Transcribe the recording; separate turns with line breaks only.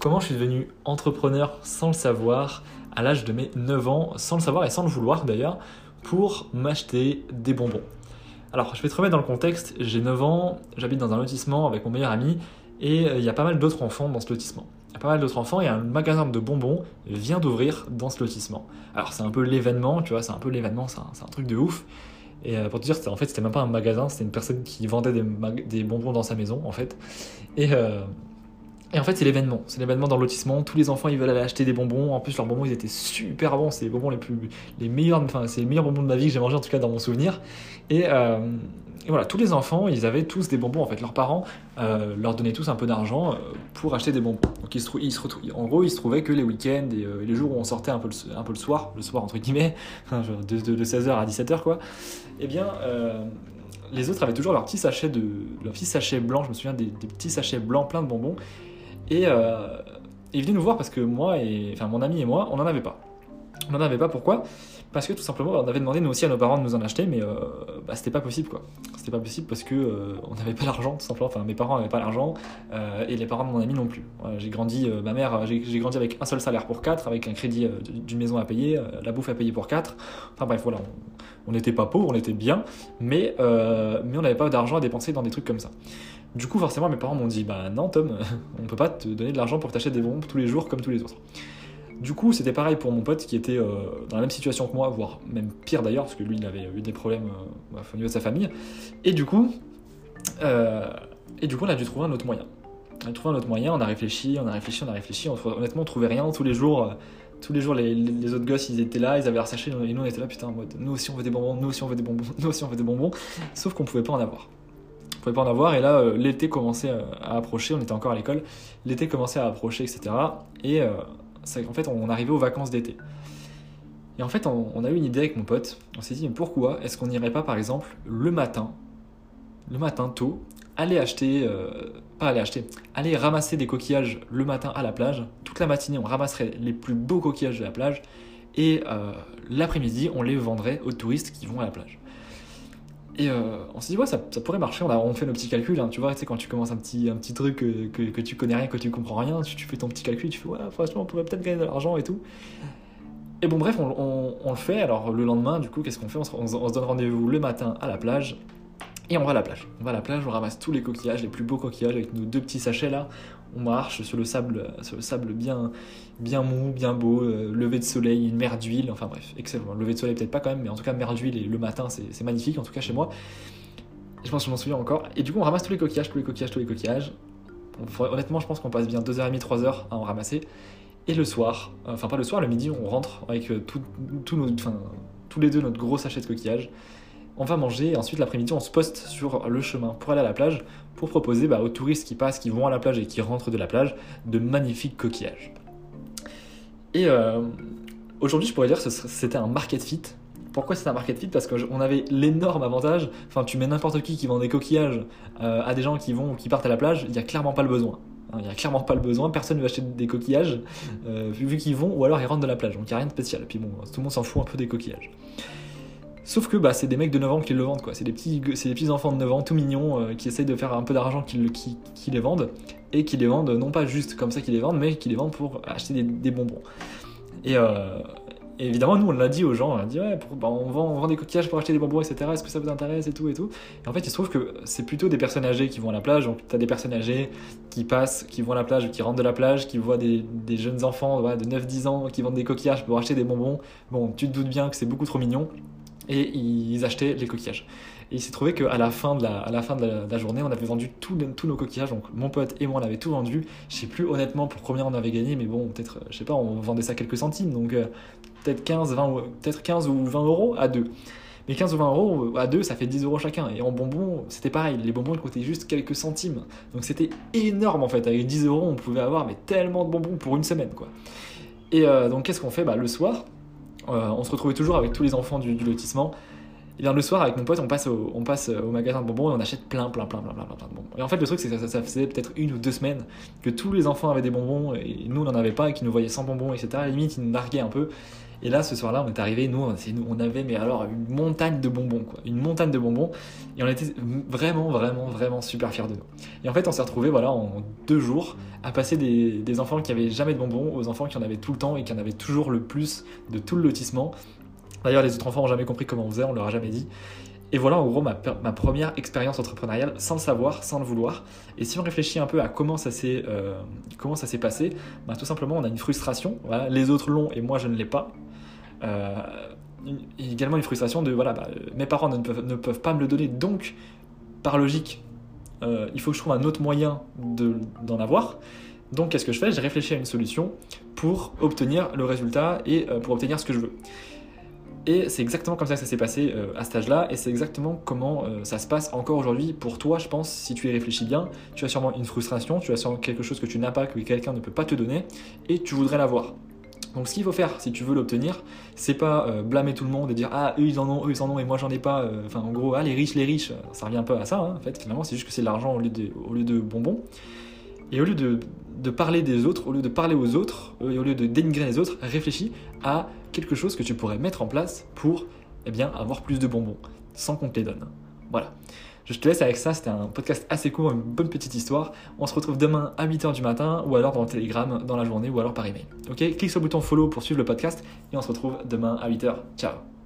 Comment je suis devenu entrepreneur sans le savoir à l'âge de mes 9 ans, sans le savoir et sans le vouloir d'ailleurs, pour m'acheter des bonbons. Alors, je vais te remettre dans le contexte, j'ai 9 ans, j'habite dans un lotissement avec mon meilleur ami et euh, il y a pas mal d'autres enfants dans ce lotissement. Il y a pas mal d'autres enfants et un magasin de bonbons vient d'ouvrir dans ce lotissement. Alors, c'est un peu l'événement, tu vois, c'est un peu l'événement, c'est un, truc de ouf. Et euh, pour te dire, en fait, c'était même pas un magasin, c'était une personne qui vendait des, des, bonbons dans sa maison, en fait. Et, euh, et en fait, c'est l'événement. C'est l'événement dans le lotissement. Tous les enfants, ils veulent aller acheter des bonbons. En plus, leurs bonbons, ils étaient super bons. C'est les bonbons les plus, les meilleurs, enfin, c'est les meilleurs bonbons de ma vie que j'ai mangé en tout cas dans mon souvenir. Et, euh, et, voilà, tous les enfants, ils avaient tous des bonbons. En fait, leurs parents euh, leur donnaient tous un peu d'argent euh, pour acheter des bonbons. Donc, ils se, ils se en gros, ils se trouvaient que les week-ends et, les jours où on sortait un peu le, soir, le soir entre guillemets, de, de, de 16h à 17h, quoi. Eh bien les autres avaient toujours leur petit sachet de leur petit sachet blanc je me souviens des, des petits sachets blancs pleins de bonbons et euh, il venait nous voir parce que moi et enfin mon ami et moi, on n'en avait pas. On n'en avait pas pourquoi? Parce que tout simplement, on avait demandé nous aussi à nos parents de nous en acheter, mais euh, bah, c'était pas possible quoi. C'était pas possible parce que euh, on n'avait pas l'argent tout simplement. Enfin, mes parents n'avaient pas l'argent et les parents de mon ami non plus. J'ai grandi, ma mère, j'ai grandi avec un seul salaire pour quatre, avec un crédit d'une maison à payer, la bouffe à payer pour quatre. Enfin bref, voilà, on n'était pas pauvres, on était bien, mais mais on n'avait pas d'argent à dépenser dans des trucs comme ça. Du coup, forcément, mes parents m'ont dit Bah non, Tom, on peut pas te donner de l'argent pour t'acheter des bonbons tous les jours comme tous les autres. Du coup, c'était pareil pour mon pote qui était euh, dans la même situation que moi, voire même pire d'ailleurs, parce que lui, il avait eu des problèmes euh, au niveau de sa famille. Et du coup, euh, et du coup, on a dû trouver un autre moyen. On a trouvé un autre moyen, on a réfléchi, on a réfléchi, on a réfléchi. On, honnêtement, on trouvait rien. Tous les jours, tous les jours, les, les, autres gosses, ils étaient là, ils avaient leur sachet, et nous, on était là, putain, en mode, nous aussi, on veut des bonbons, nous aussi, on veut des bonbons, nous aussi, on veut des bonbons. Sauf qu'on pouvait pas en avoir on pouvait pas en avoir. Et là euh, l'été commençait à approcher. On était encore à l'école. L'été commençait à approcher etc et euh, en fait on arrivait aux vacances d'été. Et en fait on, a eu une idée avec mon pote. On s'est dit mais pourquoi est-ce qu'on n'irait pas par exemple le matin le matin tôt aller acheter euh, pas aller acheter aller ramasser des coquillages le matin à la plage. Toute la matinée on ramasserait les plus beaux coquillages de la plage. Et l'après-midi on les vendrait aux touristes qui vont à la plage et euh, on s'est dit, ouais, ça, ça, pourrait marcher. On, fait nos petits calculs. Hein, tu vois, tu quand tu commences un petit, truc que, que, tu connais rien, que tu comprends rien, tu, tu, fais ton petit calcul, tu fais, ouais, franchement, on pourrait peut-être gagner de l'argent et tout. Et bon, bref, on, le fait. Alors, le lendemain, du coup, qu'est-ce qu'on fait? On se donne rendez-vous le matin à la plage. Et on va à la plage. On va à la plage, on ramasse tous les coquillages, les plus beaux coquillages avec nos deux petits sachets là. On marche sur le sable, sur le sable bien, bien mou, bien beau, euh, lever de soleil, une mer d'huile, enfin bref, excellent. Lever de soleil peut-être pas quand même, mais en tout cas mer d'huile le matin c'est magnifique, en tout cas chez moi. Je pense que je m'en souviens encore. Et du coup on ramasse tous les coquillages, tous les coquillages, tous les coquillages. On, honnêtement je pense qu'on passe bien 2h30, 3h à en ramasser. Et le soir, enfin pas le soir, le midi on rentre avec euh, tout, tout enfin, tous les deux notre gros sachet de coquillages on va manger et ensuite l'après-midi on se poste sur le chemin pour aller à la plage pour proposer bah, aux touristes qui passent, qui vont à la plage et qui rentrent de la plage de magnifiques coquillages. Et euh, aujourd'hui je pourrais dire que c'était un market fit. Pourquoi c'est un market fit? Parce qu'on avait l'énorme avantage, enfin tu mets n'importe qui qui vend des coquillages euh, à des gens qui vont qui partent à la plage, il n'y a clairement pas le besoin. Il n'y a clairement pas le besoin, personne ne veut acheter des coquillages euh, vu qu'ils vont ou alors ils rentrent de la plage, donc il n'y a rien de spécial. Puis bon, tout le monde s'en fout un peu des coquillages. Sauf que bah, c'est des mecs de 9 ans qui le vendent, quoi. C'est des petits, enfants de 9 ans tout mignons euh, qui essayent de faire un peu d'argent qui, les vendent et qui les vendent non pas juste comme ça qu'ils les vendent, mais qui les vendent pour acheter des, bonbons. Et, euh, et, évidemment, nous on l'a dit aux gens, on a dit ouais, bah, on, vend, des coquillages pour acheter des bonbons, etc. Est-ce que ça vous intéresse et tout et tout. Et en fait, il se trouve que c'est plutôt des personnes âgées qui vont à la plage. Donc, tu as des personnes âgées qui passent, qui vont à la plage, qui rentrent de la plage, qui voient des, jeunes enfants de 9-10 ans qui vendent des coquillages pour acheter des bonbons. Bon, tu te doutes bien que c'est beaucoup trop mignon et ils achetaient les coquillages. Et il s'est trouvé qu'à la fin de la, à la, fin de la, journée, on avait vendu tous nos coquillages. Donc mon pote et moi, on avait tout vendu. Je sais plus honnêtement pour combien on avait gagné, mais bon, peut-être, je sais pas, on vendait ça quelques centimes. Donc euh, peut-être 15, 20, peut-être 15 ou 20 euros à deux. Mais 15 ou 20 euros à deux, ça fait 10 euros chacun. Et en bonbons, c'était pareil. Les bonbons, ils coûtaient juste quelques centimes. Donc c'était énorme en fait. Avec 10 euros, on pouvait avoir mais tellement de bonbons pour une semaine, quoi. Et euh, donc qu'est-ce qu'on fait? Bah, Le soir, euh, on se retrouvait toujours avec tous les enfants du, du, lotissement. Et bien le soir, avec mon pote, on passe, passe au magasin de bonbons et on achète plein, plein, plein, plein, plein, plein de bonbons. Et en fait, le truc, c'est que ça, faisait peut-être une ou deux semaines que tous les enfants avaient des bonbons et nous, on n'en avait pas et qu'ils nous voyaient sans bonbons, etc. À la limite, ils nous narguaient un peu. Et là, ce soir-là, on est arrivé, nous, on avait, mais alors, une montagne de bonbons, quoi. Une montagne de bonbons. Et on était vraiment, vraiment, vraiment super fiers de nous. Et en fait, on s'est retrouvés, voilà, en deux jours, à passer des, des enfants qui avaient jamais de bonbons aux enfants qui en avaient tout le temps et qui en avaient toujours le plus de tout le lotissement. D'ailleurs, les autres enfants n'ont jamais compris comment on faisait, on leur a jamais dit. Et voilà en gros ma, première expérience entrepreneuriale sans le savoir, sans le vouloir. Et si on réfléchit un peu à comment ça s'est euh, comment ça s'est passé, bah, tout simplement on a une frustration. Les autres l'ont et moi je ne l'ai pas. Euh, également une frustration de voilà bah, mes parents ne peuvent, pas me le donner donc par logique euh, il faut que je trouve un autre moyen d'en avoir. Donc qu'est-ce que je fais? J'ai réfléchi à une solution pour obtenir le résultat et pour obtenir ce que je veux. Et c'est exactement comme ça que ça s'est passé euh, à cet âge-là, et c'est exactement comment euh, ça se passe encore aujourd'hui pour toi, je pense, si tu y réfléchis bien. Tu as sûrement une frustration, tu as sûrement quelque chose que tu n'as pas, que quelqu'un ne peut pas te donner, et tu voudrais l'avoir. Donc ce qu'il faut faire si tu veux l'obtenir, c'est pas euh, blâmer tout le monde et dire ah eux ils en ont, eux ils en ont et moi j'en ai pas. Enfin en gros ah les riches les riches, ça revient un peu à ça hein, en fait finalement c'est juste que c'est de l'argent au, lieu de, au lieu de bonbons. Et au lieu de, de, parler des autres, au lieu de parler aux autres, et au lieu de dénigrer les autres, réfléchis à quelque chose que tu pourrais mettre en place pour eh bien, avoir plus de bonbons, sans qu'on te les donne. Voilà. Je te laisse avec ça, c'était un podcast assez court, une bonne petite histoire. On se retrouve demain à 8h du matin, ou alors dans le Telegram, dans la journée, ou alors par email. Ok? Clique sur le bouton follow pour suivre le podcast, et on se retrouve demain à 8h. Ciao